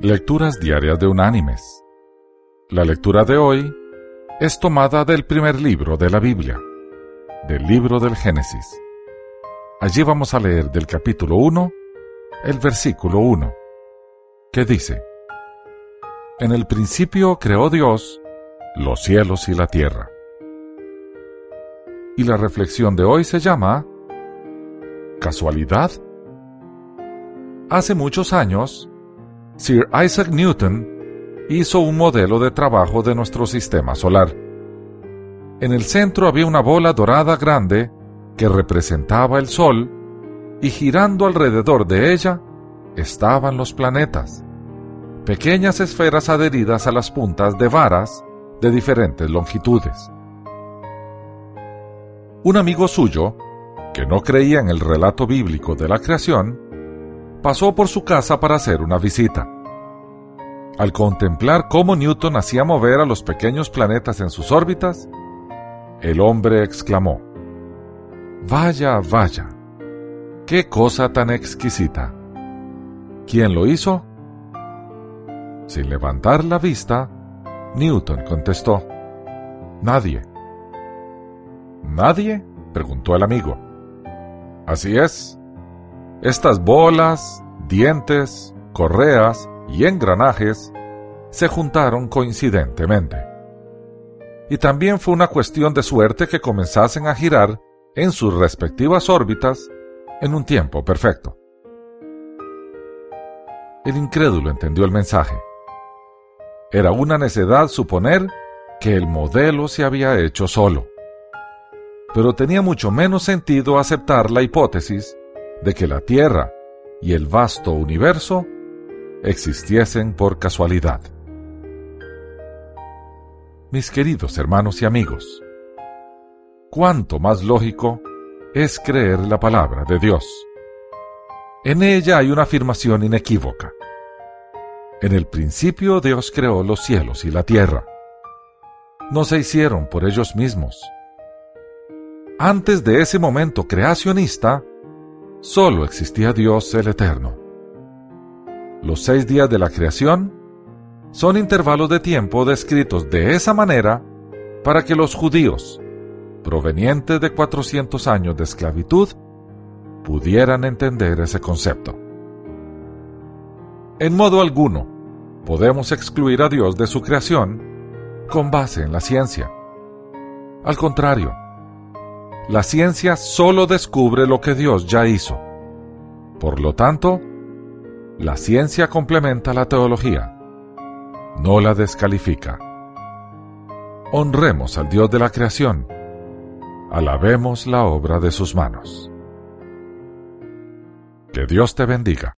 Lecturas Diarias de Unánimes. La lectura de hoy es tomada del primer libro de la Biblia, del libro del Génesis. Allí vamos a leer del capítulo 1, el versículo 1, que dice, En el principio creó Dios los cielos y la tierra. Y la reflexión de hoy se llama ¿Casualidad? Hace muchos años, Sir Isaac Newton hizo un modelo de trabajo de nuestro sistema solar. En el centro había una bola dorada grande que representaba el Sol y girando alrededor de ella estaban los planetas, pequeñas esferas adheridas a las puntas de varas de diferentes longitudes. Un amigo suyo, que no creía en el relato bíblico de la creación, pasó por su casa para hacer una visita. Al contemplar cómo Newton hacía mover a los pequeños planetas en sus órbitas, el hombre exclamó, Vaya, vaya, qué cosa tan exquisita. ¿Quién lo hizo? Sin levantar la vista, Newton contestó, Nadie. ¿Nadie? preguntó el amigo. Así es, estas bolas, dientes, correas y engranajes se juntaron coincidentemente. Y también fue una cuestión de suerte que comenzasen a girar en sus respectivas órbitas en un tiempo perfecto. El incrédulo entendió el mensaje. Era una necedad suponer que el modelo se había hecho solo. Pero tenía mucho menos sentido aceptar la hipótesis de que la Tierra y el vasto universo existiesen por casualidad. Mis queridos hermanos y amigos, cuánto más lógico es creer la palabra de Dios. En ella hay una afirmación inequívoca. En el principio Dios creó los cielos y la tierra. No se hicieron por ellos mismos. Antes de ese momento creacionista, solo existía Dios el Eterno. Los seis días de la creación son intervalos de tiempo descritos de esa manera para que los judíos, provenientes de 400 años de esclavitud, pudieran entender ese concepto. En modo alguno, podemos excluir a Dios de su creación con base en la ciencia. Al contrario, la ciencia solo descubre lo que Dios ya hizo. Por lo tanto, la ciencia complementa la teología, no la descalifica. Honremos al Dios de la creación, alabemos la obra de sus manos. Que Dios te bendiga.